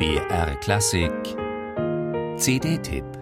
BR Klassik. CD-Tipp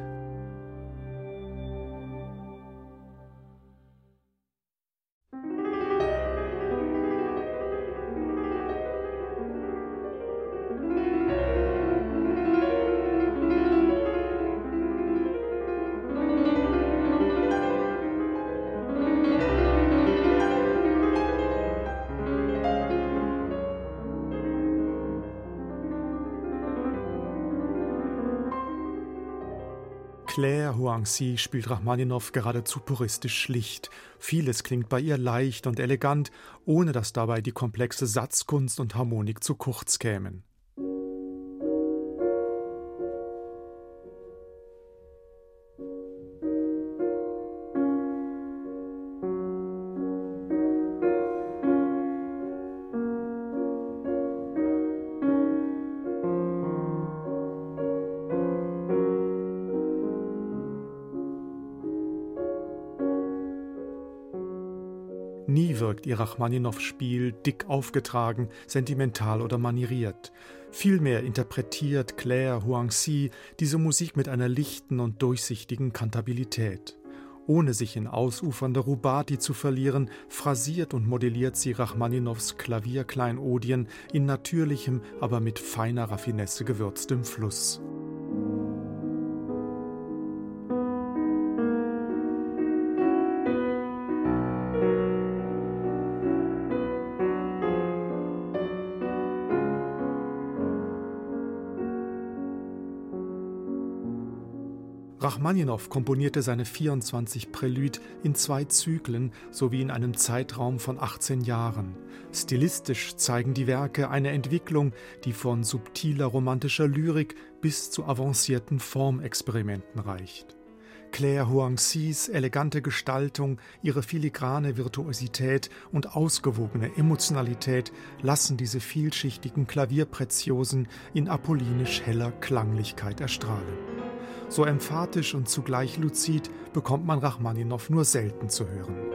Claire Huangxi spielt Rachmaninow geradezu puristisch schlicht. Vieles klingt bei ihr leicht und elegant, ohne dass dabei die komplexe Satzkunst und Harmonik zu kurz kämen. Nie wirkt ihr Rachmaninow-Spiel dick aufgetragen, sentimental oder manieriert. Vielmehr interpretiert Claire Huangxi diese Musik mit einer lichten und durchsichtigen Kantabilität. Ohne sich in ausufernde Rubati zu verlieren, phrasiert und modelliert sie Rachmaninows Klavierkleinodien in natürlichem, aber mit feiner Raffinesse gewürztem Fluss. Rachmaninow komponierte seine 24 Prälüd in zwei Zyklen sowie in einem Zeitraum von 18 Jahren. Stilistisch zeigen die Werke eine Entwicklung, die von subtiler romantischer Lyrik bis zu avancierten Formexperimenten reicht. Claire Huangxis elegante Gestaltung, ihre filigrane Virtuosität und ausgewogene Emotionalität lassen diese vielschichtigen Klavierpräziosen in apollinisch heller Klanglichkeit erstrahlen. So emphatisch und zugleich luzid bekommt man Rachmaninow nur selten zu hören.